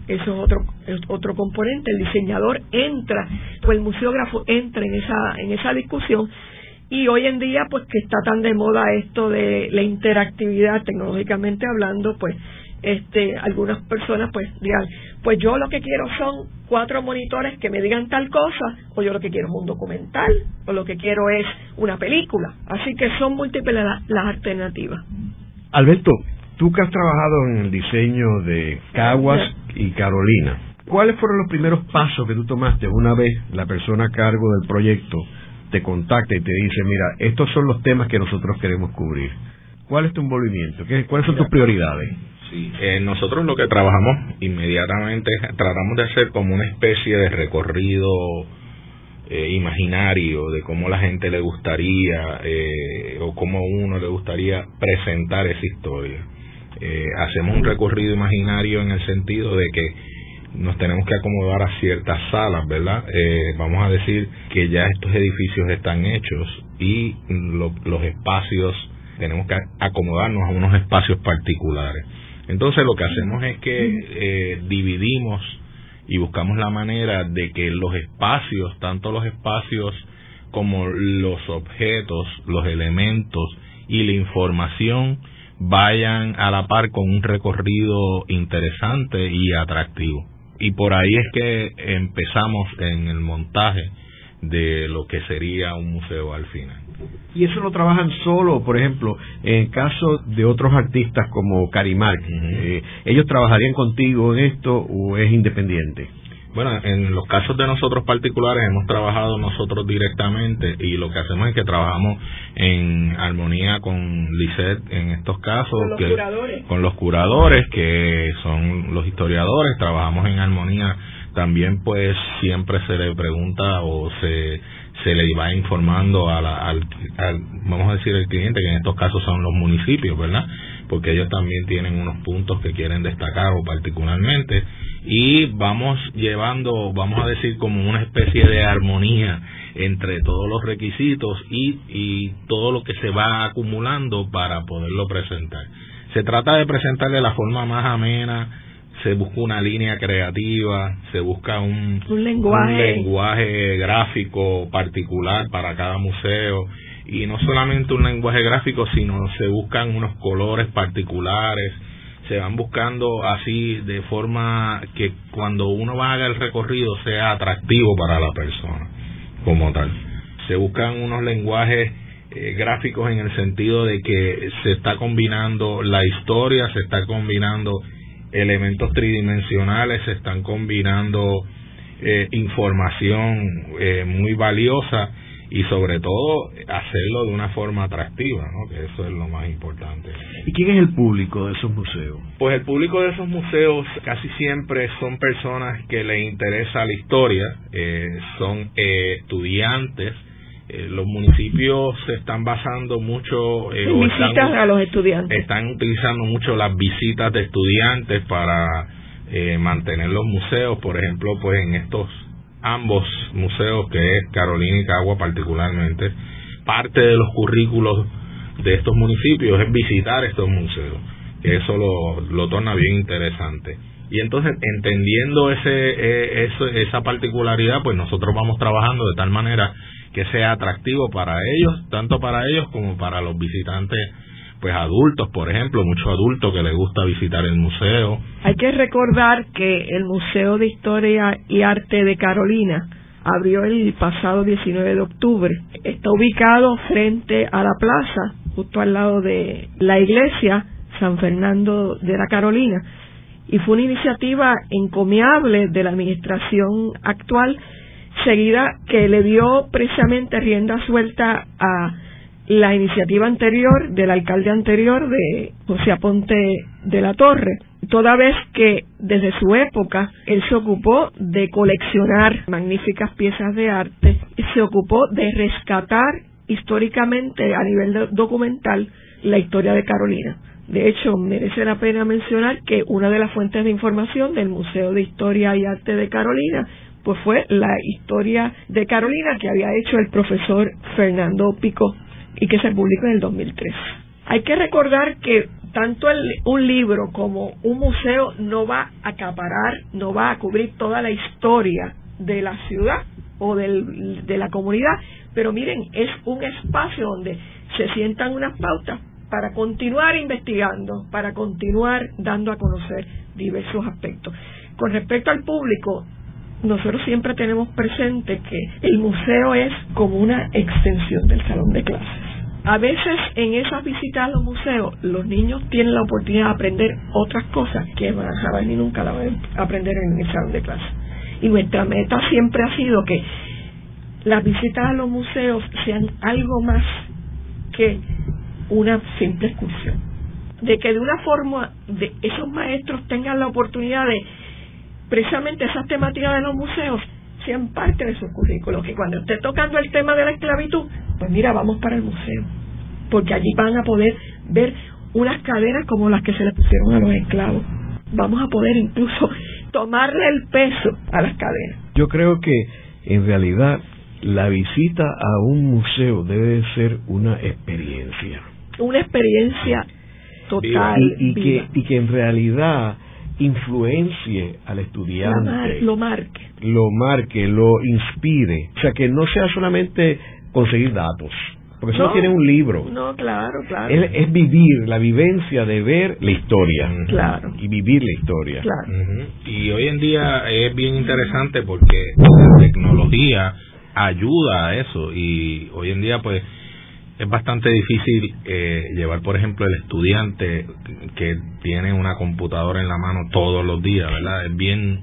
Eso es otro, otro componente. El diseñador entra, o el museógrafo entra en esa, en esa discusión. Y hoy en día, pues que está tan de moda esto de la interactividad tecnológicamente hablando, pues este, algunas personas pues digan, pues yo lo que quiero son cuatro monitores que me digan tal cosa, o yo lo que quiero es un documental, o lo que quiero es una película. Así que son múltiples las alternativas. Alberto, tú que has trabajado en el diseño de Caguas y Carolina, ¿cuáles fueron los primeros pasos que tú tomaste una vez la persona a cargo del proyecto te contacta y te dice, mira, estos son los temas que nosotros queremos cubrir. ¿Cuál es tu envolvimiento? ¿Cuáles son tus prioridades? Sí, eh, nosotros lo que trabajamos inmediatamente tratamos de hacer como una especie de recorrido eh, imaginario de cómo la gente le gustaría eh, o cómo uno le gustaría presentar esa historia. Eh, hacemos un recorrido imaginario en el sentido de que nos tenemos que acomodar a ciertas salas, ¿verdad? vamos a decir que ya estos edificios están hechos y los espacios, tenemos que acomodarnos a unos espacios particulares. Entonces lo que hacemos es que dividimos y buscamos la manera de que los espacios, tanto los espacios como los objetos, los elementos y la información vayan a la par con un recorrido interesante y atractivo. Y por ahí es que empezamos en el montaje de lo que sería un museo al final. ¿Y eso lo trabajan solo, por ejemplo, en el caso de otros artistas como Carimark? Eh, ¿Ellos trabajarían contigo en esto o es independiente? Bueno, en los casos de nosotros particulares hemos trabajado nosotros directamente y lo que hacemos es que trabajamos en armonía con Lisette en estos casos. Con los curadores. Con los curadores, que son los historiadores, trabajamos en armonía. También pues siempre se le pregunta o se se le va informando a la, al, vamos a decir, el cliente, que en estos casos son los municipios, ¿verdad? Porque ellos también tienen unos puntos que quieren destacar o particularmente y vamos llevando, vamos a decir, como una especie de armonía entre todos los requisitos y, y todo lo que se va acumulando para poderlo presentar. Se trata de presentar de la forma más amena, se busca una línea creativa, se busca un, lenguaje. gráfico particular para cada museo y no solamente un lenguaje gráfico, sino se buscan unos colores particulares, se van buscando así de forma que cuando uno haga el recorrido sea atractivo para la persona como tal. Se buscan unos lenguajes eh, gráficos en el sentido de que se está combinando la historia, se está combinando elementos tridimensionales, se están combinando eh, información eh, muy valiosa y sobre todo hacerlo de una forma atractiva, ¿no? que eso es lo más importante. ¿Y quién es el público de esos museos? Pues el público de esos museos casi siempre son personas que les interesa la historia, eh, son estudiantes, eh, los municipios se están basando mucho eh, visitas a los estudiantes. están utilizando mucho las visitas de estudiantes para eh, mantener los museos. Por ejemplo pues en estos ambos museos que es Carolina y Cagua particularmente parte de los currículos de estos municipios es visitar estos museos que eso lo, lo torna bien interesante. Y entonces entendiendo ese, eh, esa particularidad pues nosotros vamos trabajando de tal manera que sea atractivo para ellos, tanto para ellos como para los visitantes pues adultos, por ejemplo, muchos adultos que les gusta visitar el museo. Hay que recordar que el Museo de Historia y Arte de Carolina abrió el pasado 19 de octubre. Está ubicado frente a la plaza, justo al lado de la iglesia San Fernando de la Carolina. Y fue una iniciativa encomiable de la administración actual seguida que le dio precisamente rienda suelta a la iniciativa anterior del alcalde anterior de José Aponte de la Torre, toda vez que desde su época él se ocupó de coleccionar magníficas piezas de arte, se ocupó de rescatar históricamente a nivel documental la historia de Carolina. De hecho, merece la pena mencionar que una de las fuentes de información del Museo de Historia y Arte de Carolina pues fue la historia de Carolina que había hecho el profesor Fernando Pico y que se publicó en el 2003. Hay que recordar que tanto un libro como un museo no va a acaparar, no va a cubrir toda la historia de la ciudad o de la comunidad, pero miren, es un espacio donde se sientan unas pautas para continuar investigando, para continuar dando a conocer diversos aspectos. Con respecto al público, nosotros siempre tenemos presente que el museo es como una extensión del salón de clases. A veces en esas visitas a los museos los niños tienen la oportunidad de aprender otras cosas que jamás ni nunca la van a aprender en el salón de clases. Y nuestra meta siempre ha sido que las visitas a los museos sean algo más que una simple excursión. De que de una forma de esos maestros tengan la oportunidad de precisamente esas temáticas de los museos sean parte de su currículo, que cuando esté tocando el tema de la esclavitud, pues mira, vamos para el museo, porque allí van a poder ver unas cadenas como las que se le pusieron a los esclavos. Vamos a poder incluso tomarle el peso a las cadenas. Yo creo que en realidad la visita a un museo debe ser una experiencia. Una experiencia total. Y, que, y que en realidad influencie al estudiante. lo marque. Lo marque, lo inspire. O sea, que no sea solamente conseguir datos. Porque eso no, tiene un libro. No, claro, claro. Es, vivir, la vivencia de ver la historia. Claro. Y vivir la historia. Claro. Y hoy en día es bien interesante porque la tecnología ayuda a eso. Y hoy en día, pues, es bastante difícil eh, llevar, por ejemplo, el estudiante que tiene una computadora en la mano todos los días, ¿verdad? Es bien,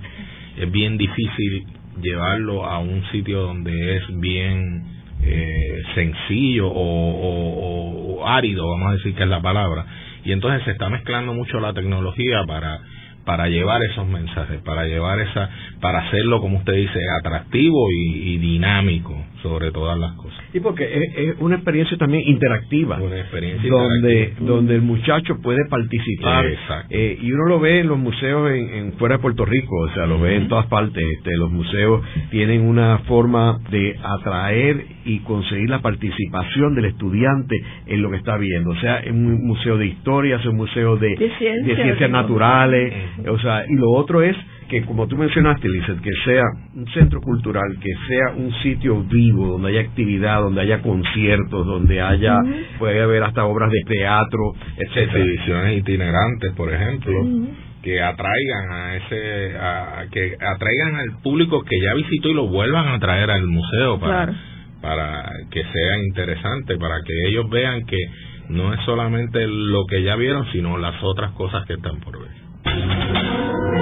es bien difícil llevarlo a un sitio donde es bien eh, sencillo o, árido, vamos a decir que es la palabra. Y entonces se está mezclando mucho la tecnología para para llevar esos mensajes, para llevar esa, para hacerlo, como usted dice, atractivo y dinámico sobre todas las cosas. Y porque es, una experiencia también interactiva, una experiencia donde donde el muchacho puede participar eh, y uno lo ve en los museos en, fuera de Puerto Rico, o sea, lo ve en todas partes. Este, los museos tienen una forma de atraer y conseguir la participación del estudiante en lo que está viendo, o sea, en un museo de historia, es un museo de, de, ciencias naturales, o sea, y lo otro es que como tú mencionaste, Lizeth, que sea un centro cultural, que sea un sitio vivo, donde haya actividad, donde haya conciertos, donde haya, puede haber hasta obras de teatro. Exhibiciones itinerantes, por ejemplo. que atraigan a ese a, que atraigan al público que ya visitó y lo vuelvan a traer al museo para para que sea interesante para que ellos vean que no es solamente lo que ya vieron sino las otras cosas que están por ver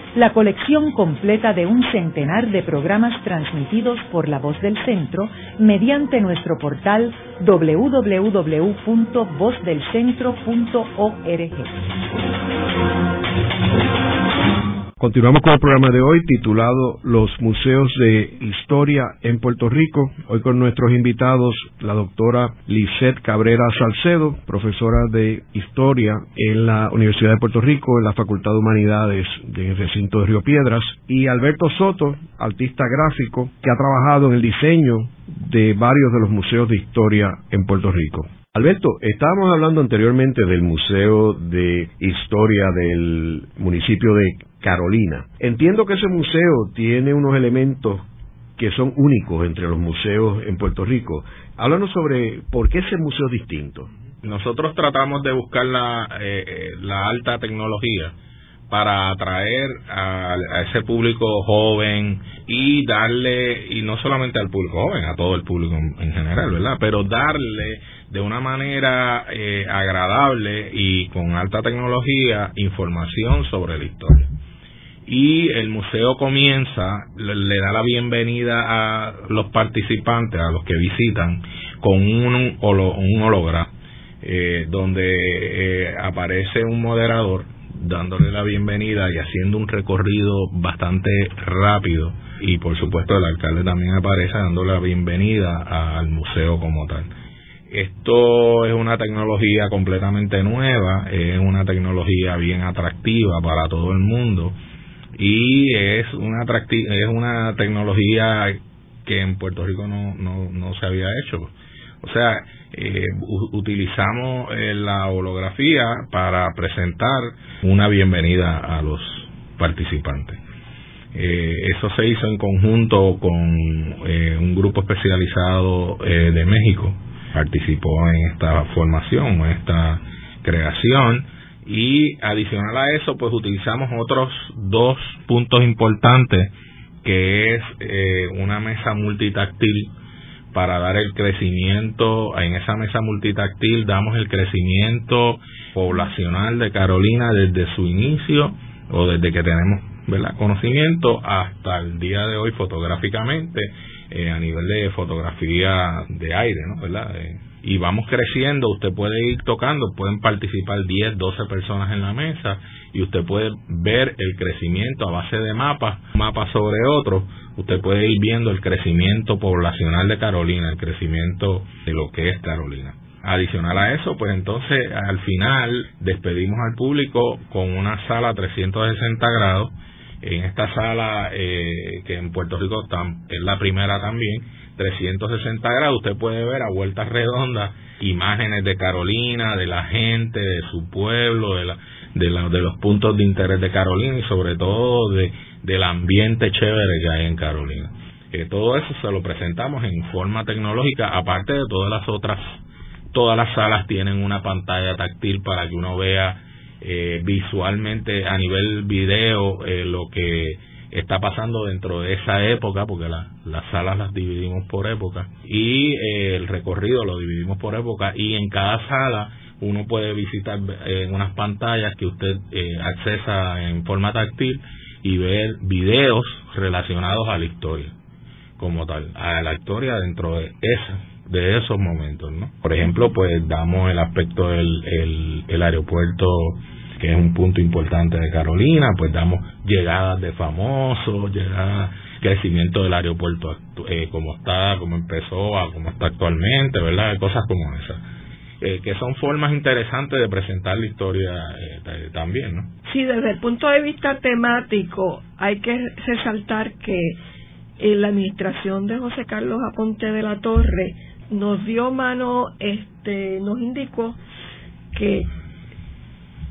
la colección completa de un centenar de programas transmitidos por la voz del centro mediante nuestro portal www.vozdelcentro.org. Continuamos con el programa de hoy titulado Los Museos de Historia en Puerto Rico. Hoy con nuestros invitados, la doctora Lisette Cabrera Salcedo, profesora de Historia en la Universidad de Puerto Rico, en la Facultad de Humanidades del recinto de Río Piedras, y Alberto Soto, artista gráfico, que ha trabajado en el diseño de varios de los museos de historia en Puerto Rico. Alberto, estábamos hablando anteriormente del Museo de Historia del municipio de Carolina. Entiendo que ese museo tiene unos elementos que son únicos entre los museos en Puerto Rico. Háblanos sobre por qué ese museo es distinto. Nosotros tratamos de buscar la, eh, eh, la alta tecnología para atraer a, ese público joven y darle, y no solamente al público joven, a todo el público en, general, ¿verdad? Pero darle de una manera eh, agradable y con alta tecnología información sobre la historia y el museo comienza, le, da la bienvenida a los participantes, a los que visitan, con un, un eh, donde eh, aparece un moderador dándole la bienvenida y haciendo un recorrido bastante rápido y por supuesto el alcalde también aparece dándole la bienvenida al museo como tal. Esto es una tecnología completamente nueva, es una tecnología bien atractiva para todo el mundo y es una es una tecnología que en Puerto Rico no, no, no se había hecho. O sea, eh, utilizamos eh, la holografía para presentar una bienvenida a los participantes. Eh, eso se hizo en conjunto con un grupo especializado de México. Participó en esta formación, en esta creación Y adicional a eso, pues utilizamos otros dos puntos importantes, que es eh, una mesa multitáctil para dar el crecimiento, en esa mesa multitáctil damos el crecimiento poblacional de Carolina desde su inicio o desde que tenemos ¿verdad? conocimiento hasta el día de hoy fotográficamente eh, a nivel de fotografía de aire, ¿no? ¿verdad? Eh, y vamos creciendo, usted puede ir tocando, pueden participar 10, 12 personas en la mesa y usted puede ver el crecimiento a base de mapas, mapas sobre otro, usted puede ir viendo el crecimiento poblacional de Carolina, el crecimiento de lo que es Carolina. Adicional a eso, pues entonces al final despedimos al público con una sala 360 grados. En esta sala, eh, que en Puerto Rico es la primera también, 360 grados, usted puede ver a vueltas redondas imágenes de Carolina, de la gente, de su pueblo, de, la, de, de los puntos de interés de Carolina y sobre todo de, del ambiente chévere que hay en Carolina. Que todo eso se lo presentamos en forma tecnológica, aparte de todas las otras, todas las salas tienen una pantalla táctil para que uno vea eh, visualmente a nivel video eh, lo que está pasando dentro de esa época, porque las salas las dividimos por época, y eh, el recorrido lo dividimos por época, y en cada sala uno puede visitar en eh, unas pantallas que usted eh, accesa en forma táctil y ver videos relacionados a la historia como tal, a la historia dentro de de esos momentos, ¿no? Por ejemplo, pues damos el aspecto del el aeropuerto que es un punto importante de Carolina, pues damos llegadas de famosos, llegadas, crecimiento del aeropuerto eh, como está, como empezó, a como está actualmente, ¿verdad? Cosas como esas. Eh, que son formas interesantes de presentar la historia eh, también, ¿no? Sí, desde el punto de vista temático, hay que resaltar que la administración de José Carlos Aponte de la Torre nos dio mano, este, nos indicó que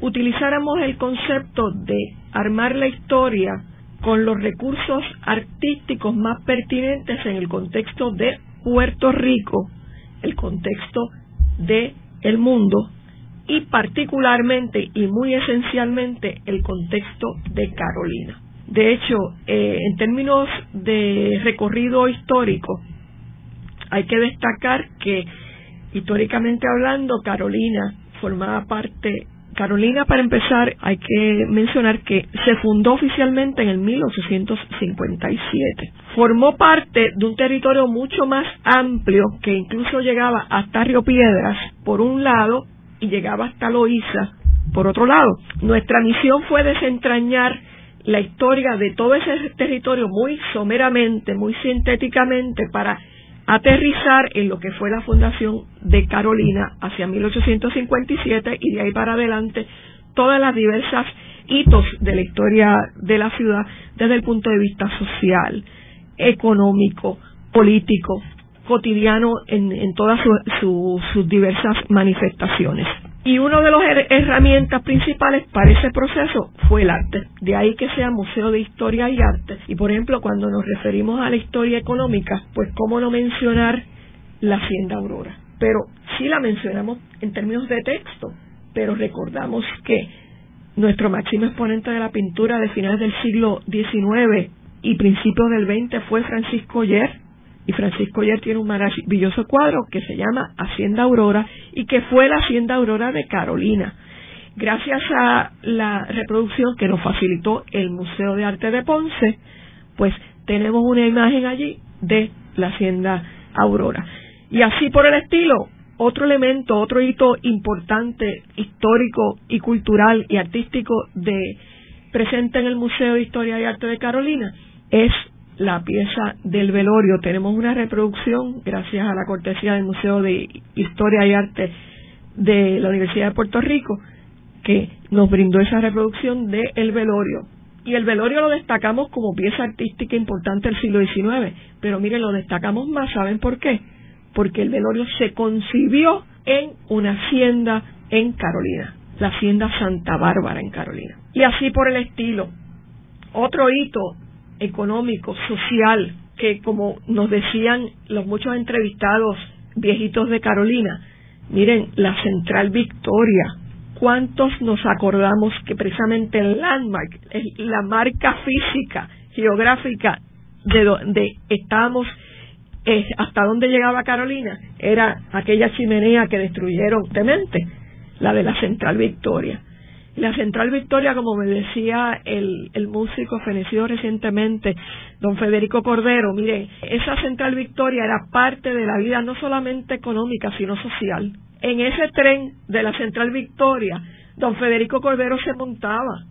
utilizáramos el concepto de armar la historia con los recursos artísticos más pertinentes en el contexto de Puerto Rico, el contexto de el mundo y particularmente y muy esencialmente el contexto de Carolina. De hecho, eh, en términos de recorrido histórico, hay que destacar que históricamente hablando, Carolina formaba parte Carolina, para empezar, hay que mencionar que se fundó oficialmente en el 1857. Formó parte de un territorio mucho más amplio que incluso llegaba hasta Río Piedras, por un lado, y llegaba hasta Loíza, por otro lado. Nuestra misión fue desentrañar la historia de todo ese territorio muy someramente, muy sintéticamente, para aterrizar en lo que fue la fundación de Carolina hacia 1857 y de ahí para adelante todas las diversas hitos de la historia de la ciudad desde el punto de vista social, económico, político, cotidiano en, todas sus diversas manifestaciones. Y una de las herramientas principales para ese proceso fue el arte. De ahí que sea Museo de Historia y Arte. Y por ejemplo, cuando nos referimos a la historia económica, pues cómo no mencionar la Hacienda Aurora. Pero sí la mencionamos en términos de texto, pero recordamos que nuestro máximo exponente de la pintura de finales del siglo XIX y principios del XX fue Francisco Yer, y Francisco ya tiene un maravilloso cuadro que se llama Hacienda Aurora y que fue la Hacienda Aurora de Carolina. Gracias a la reproducción que nos facilitó el Museo de Arte de Ponce, pues tenemos una imagen allí de la Hacienda Aurora. Y así por el estilo, otro elemento, otro hito importante, histórico y cultural y artístico de presente en el Museo de Historia y Arte de Carolina es la pieza del velorio. Tenemos una reproducción, gracias a la cortesía del Museo de Historia y Arte de la Universidad de Puerto Rico, que nos brindó esa reproducción de El velorio. Y el velorio lo destacamos como pieza artística importante del siglo XIX, pero miren, lo destacamos más, ¿saben por qué? Porque el velorio se concibió en una hacienda en Carolina, la hacienda Santa Bárbara en Carolina. Y así por el estilo. Otro hito económico, social, que como nos decían los muchos entrevistados viejitos de Carolina, miren, la Central Victoria, ¿cuántos nos acordamos que precisamente el landmark, la marca física, geográfica de donde estábamos, hasta donde llegaba Carolina, era aquella chimenea que destruyeron temente, la de la Central Victoria. La Central Victoria, como me decía el, el músico fenecido recientemente, don Federico Cordero, mire, esa Central Victoria era parte de la vida no solamente económica, sino social. En ese tren de la Central Victoria, don Federico Cordero se montaba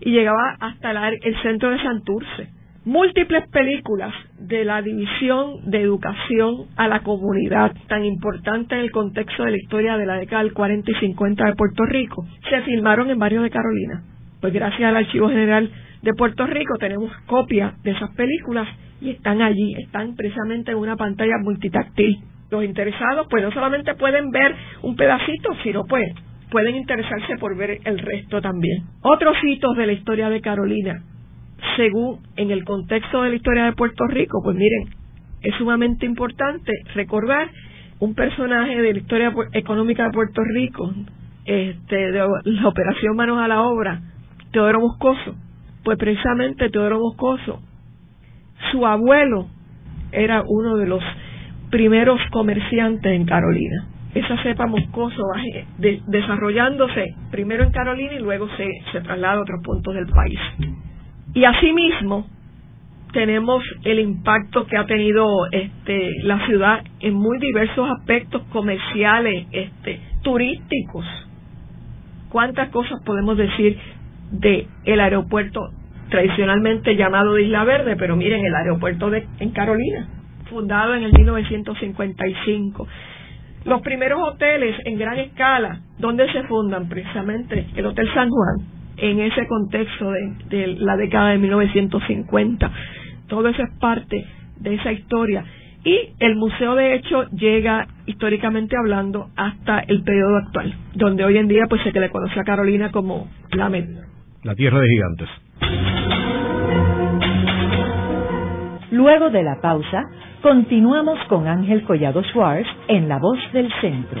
y llegaba hasta el centro de Santurce múltiples películas de la división de educación a la comunidad, tan importante en el contexto de la historia de la década del 40 y 50 de Puerto Rico, se filmaron en barrios de Carolina. Pues gracias al Archivo General de Puerto Rico tenemos copias de esas películas y están allí, están precisamente en una pantalla multitáctil. Los interesados pues no solamente pueden ver un pedacito, sino pues pueden interesarse por ver el resto también. Otros hitos de la historia de Carolina según en el contexto de la historia de Puerto Rico, pues miren, es sumamente importante recordar un personaje de la historia económica de Puerto Rico, este, de la operación Manos a la Obra, Teodoro Moscoso. Pues precisamente Teodoro Moscoso, su abuelo era uno de los primeros comerciantes en Carolina. Esa cepa Moscoso va desarrollándose primero en Carolina y luego se, se traslada a otros puntos del país. Y asimismo, tenemos el impacto que ha tenido este, la ciudad en muy diversos aspectos comerciales, este, turísticos. ¿Cuántas cosas podemos decir de el aeropuerto tradicionalmente llamado de Isla Verde, pero miren el aeropuerto de en Carolina, fundado en el 1955. Los primeros hoteles en gran escala, ¿dónde se fundan? Precisamente el Hotel San Juan, en ese contexto de, la década de 1950. Todo eso es parte de esa historia. Y el museo, de hecho, llega históricamente hablando hasta el periodo actual, donde hoy en día pues se le conoce a Carolina como la La tierra de gigantes. Luego de la pausa, continuamos con Ángel Collado Schwartz en La Voz del Centro.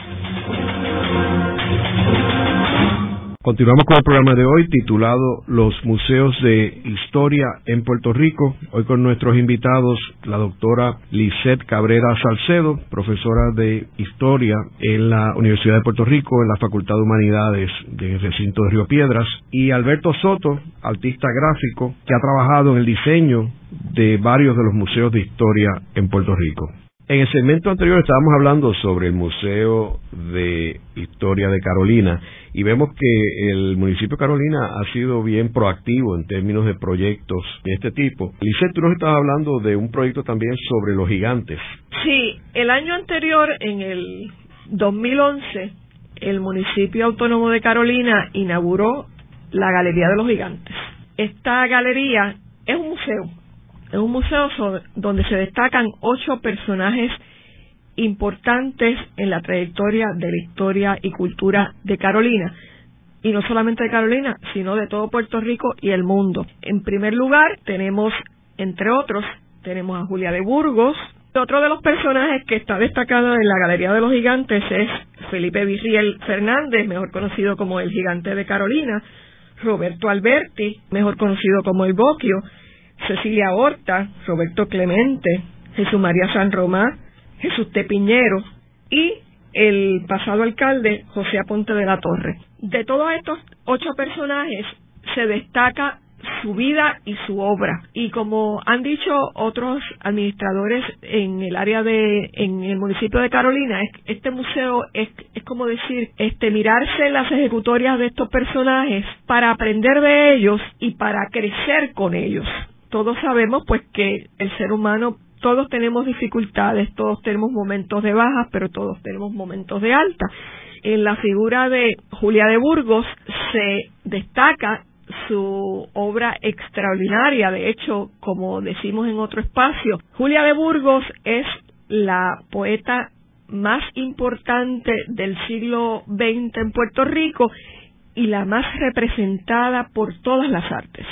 Continuamos con el programa de hoy titulado Los Museos de Historia en Puerto Rico. Hoy con nuestros invitados, la doctora Lisette Cabrera Salcedo, profesora de Historia en la Universidad de Puerto Rico, en la Facultad de Humanidades del recinto de Río Piedras, y Alberto Soto, artista gráfico, que ha trabajado en el diseño de varios de los museos de historia en Puerto Rico. En el segmento anterior estábamos hablando sobre el Museo de Historia de Carolina y vemos que el municipio de Carolina ha sido bien proactivo en términos de proyectos de este tipo. Lisette, tú nos estabas hablando de un proyecto también sobre los gigantes. Sí, el año anterior, en el 2011, el municipio autónomo de Carolina inauguró la Galería de los Gigantes. Esta galería es un museo es un museo donde se destacan ocho personajes importantes en la trayectoria de la historia y cultura de Carolina. Y no solamente de Carolina, sino de todo Puerto Rico y el mundo. En primer lugar, tenemos, entre otros, tenemos a Julia de Burgos. Otro de los personajes que está destacado en la Galería de los Gigantes es Felipe Virriel Fernández, mejor conocido como el Gigante de Carolina, Roberto Alberti, mejor conocido como el Boquio, Cecilia Horta, Roberto Clemente, Jesús María San Román, Jesús Tepiñero y el pasado alcalde José Aponte de la Torre. De todos estos ocho personajes se destaca su vida y su obra. Y como han dicho otros administradores en el área de, en el municipio de Carolina, este museo es, es como decir, este, mirarse las ejecutorias de estos personajes para aprender de ellos y para crecer con ellos todos sabemos pues que el ser humano todos tenemos dificultades, todos tenemos momentos de bajas, pero todos tenemos momentos de alta. En la figura de Julia de Burgos se destaca su obra extraordinaria. De hecho, como decimos en otro espacio, Julia de Burgos es la poeta más importante del siglo XX en Puerto Rico y la más representada por todas las artes.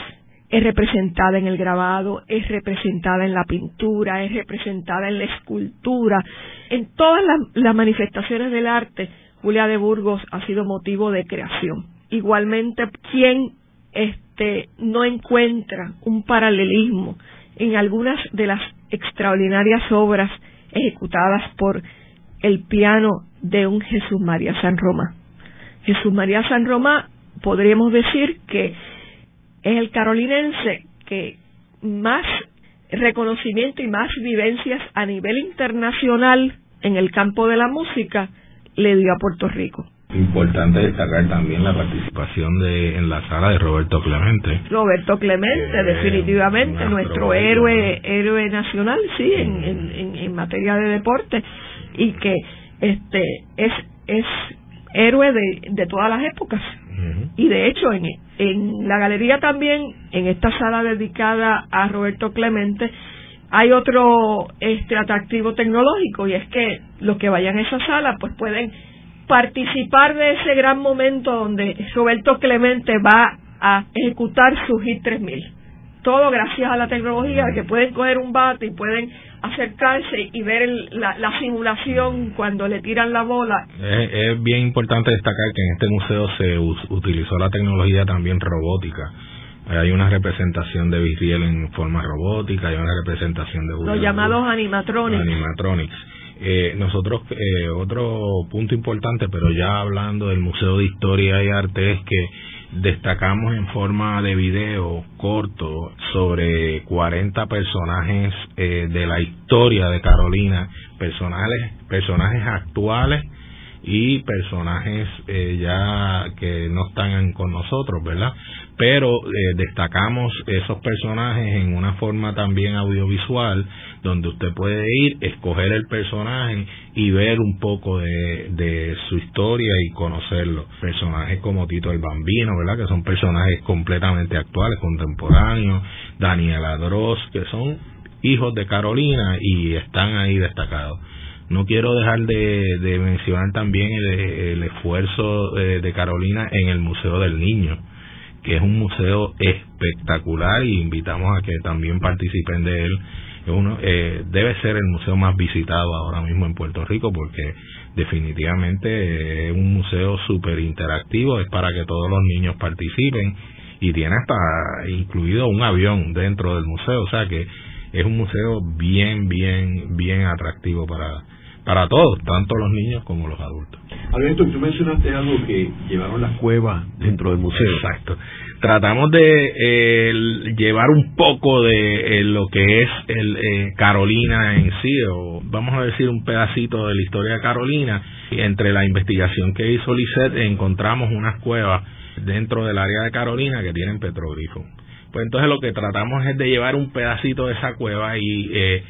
Es representada en el grabado, es representada en la pintura, es representada en la escultura, en todas las, manifestaciones del arte. Julia de Burgos ha sido motivo de creación. Igualmente, quien este, no encuentra un paralelismo en algunas de las extraordinarias obras ejecutadas por el piano de un Jesús María San Roma. Jesús María San Roma podríamos decir que es el carolinense que más reconocimiento y más vivencias a nivel internacional en el campo de la música le dio a Puerto Rico. Importante destacar también la participación de, en la sala de Roberto Clemente. Roberto Clemente, definitivamente, nuestro héroe, héroe nacional, sí, en, en, en, materia de deporte, y que este es, es héroe de, de todas las épocas. Y de hecho, en, en la galería también, en esta sala dedicada a Roberto Clemente, hay otro este atractivo tecnológico y es que los que vayan a esa sala pues pueden participar de ese gran momento donde Roberto Clemente va a ejecutar su HIT 3000. Todo gracias a la tecnología que pueden coger un bate y pueden acercarse y ver la, simulación cuando le tiran la bola. Es, bien importante destacar que en este museo se utilizó la tecnología también robótica. Hay una representación de Viriel en forma robótica, hay una representación de... Los llamados animatronics. Animatronics eh, nosotros, eh, otro punto importante, pero ya hablando del Museo de Historia y Arte, es que destacamos en forma de video corto sobre 40 personajes eh, de la historia de Carolina, personajes, personajes actuales y personajes eh, ya que no están con nosotros, ¿verdad? Pero eh, destacamos esos personajes en una forma también audiovisual donde usted puede ir, escoger el personaje y ver un poco de, su historia y conocerlo. Personajes como Tito el Bambino, ¿verdad? Que son personajes completamente actuales, contemporáneos, Daniel Adros, que son hijos de Carolina y están ahí destacados. No quiero dejar de, mencionar también el, esfuerzo de, Carolina en el Museo del Niño, que es un museo espectacular y invitamos a que también participen de él. Uno, eh, debe ser el museo más visitado ahora mismo en Puerto Rico porque definitivamente es un museo súper interactivo, es para que todos los niños participen y tiene hasta incluido un avión dentro del museo, o sea que es un museo bien, bien, bien atractivo para, para todos, tanto los niños como los adultos. Alberto, tú mencionaste algo que llevaron las cuevas dentro del museo. Exacto. Tratamos de eh, llevar un poco de eh, lo que es el eh, Carolina en sí, o vamos a decir un pedacito de la historia de Carolina. Entre la investigación que hizo Lisette encontramos unas cuevas dentro del área de Carolina que tienen petroglifos. Pues entonces lo que tratamos es de llevar un pedacito de esa cueva y eh,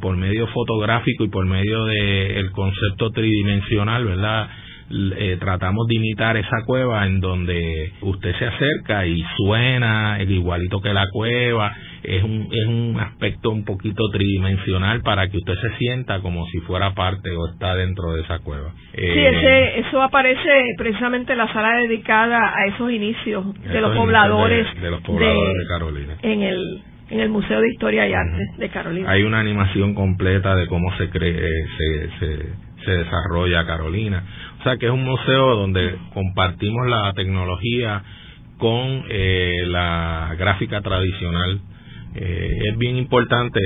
por medio fotográfico y por medio del concepto tridimensional, ¿verdad? Eh, tratamos de imitar esa cueva en donde usted se acerca y suena igualito que la cueva es un es un aspecto un poquito tridimensional para que usted se sienta como si fuera parte o está dentro de esa cueva sí ese, eso aparece precisamente en la sala dedicada a esos inicios de los pobladores de, los pobladores de Carolina en el en el Museo de Historia y Arte de Carolina. Hay una animación completa de cómo se, cree, se, se, se desarrolla Carolina. Que es un museo donde compartimos la tecnología con eh, la gráfica tradicional. Eh, es bien importante,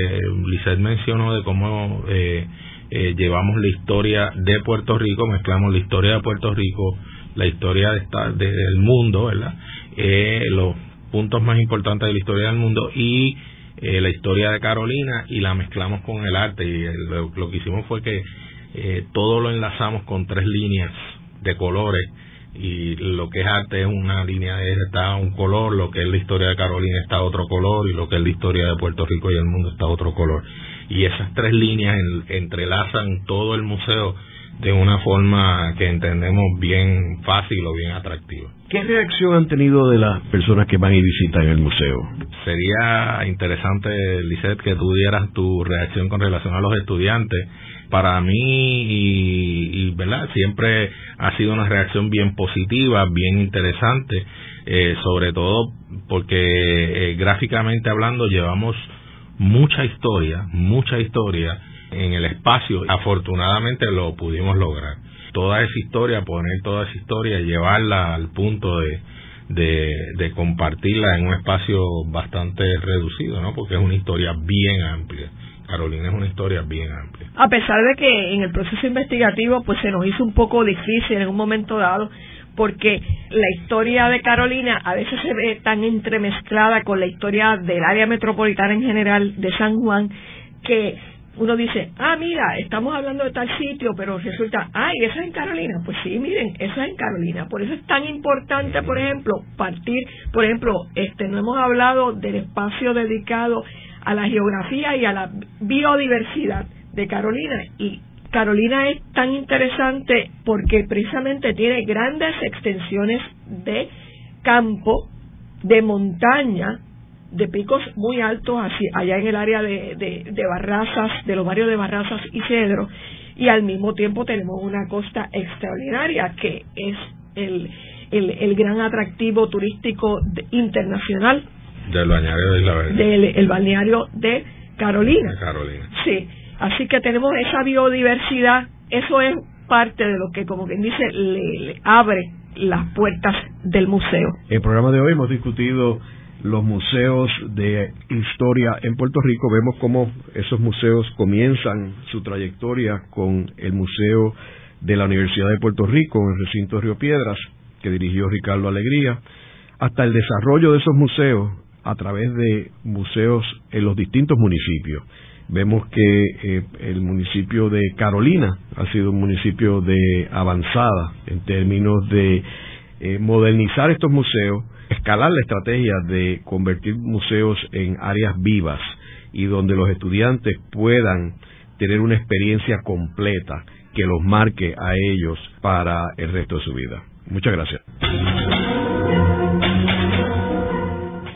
Lizeth mencionó de cómo eh, eh, llevamos la historia de Puerto Rico, mezclamos la historia de Puerto Rico, la historia de esta, del mundo, ¿verdad? Eh, los puntos más importantes de la historia del mundo y la historia de Carolina y la mezclamos con el arte y lo, que hicimos fue que eh, todo lo enlazamos con tres líneas de colores y lo que es arte es una línea de está un color, lo que es la historia de Carolina está otro color y lo que es la historia de Puerto Rico y el mundo está otro color y esas tres líneas entrelazan todo el museo de una forma que entendemos bien fácil o bien atractiva. ¿Qué reacción han tenido de las personas que van y visitan el museo? Sería interesante, Lisette, que tú dieras tu reacción con relación a los estudiantes. Para mí, y, ¿verdad? Siempre ha sido una reacción bien positiva, bien interesante, eh, sobre todo porque eh, gráficamente hablando llevamos mucha historia, mucha historia en el espacio. Afortunadamente lo pudimos lograr. Toda esa historia, poner toda esa historia, llevarla al punto de, de, compartirla en un espacio bastante reducido, ¿no? Porque es una historia bien amplia. Carolina es una historia bien amplia. A pesar de que en el proceso investigativo pues se nos hizo un poco difícil en un momento dado porque la historia de Carolina a veces se ve tan entremezclada con la historia del área metropolitana en general de San Juan que uno dice, ah, mira, estamos hablando de tal sitio, pero resulta, ay, esa es en Carolina. Pues sí, miren, esa es en Carolina. Por eso es tan importante, por ejemplo, partir, por ejemplo, este, no hemos hablado del espacio dedicado a la geografía y a la biodiversidad de Carolina. Y Carolina es tan interesante porque precisamente tiene grandes extensiones de campo, de montaña, de picos muy altos allá en el área de, de, Barrazas, de los barrios de Barrazas y Cedro, y al mismo tiempo tenemos una costa extraordinaria que es el, el, gran atractivo turístico internacional del balneario de Isla Del el balneario de Carolina. Carolina. Sí, así que tenemos esa biodiversidad, eso es parte de lo que, como quien dice, le abre las puertas del museo. En el programa de hoy hemos discutido los museos de historia en Puerto Rico, vemos cómo esos museos comienzan su trayectoria con el Museo de la Universidad de Puerto Rico en el recinto Río Piedras, que dirigió Ricardo Alegría, hasta el desarrollo de esos museos a través de museos en los distintos municipios. Vemos que eh, el municipio de Carolina ha sido un municipio de avanzada en términos de eh, modernizar estos museos, escalar la estrategia de convertir museos en áreas vivas y donde los estudiantes puedan tener una experiencia completa que los marque a ellos para el resto de su vida. Muchas gracias.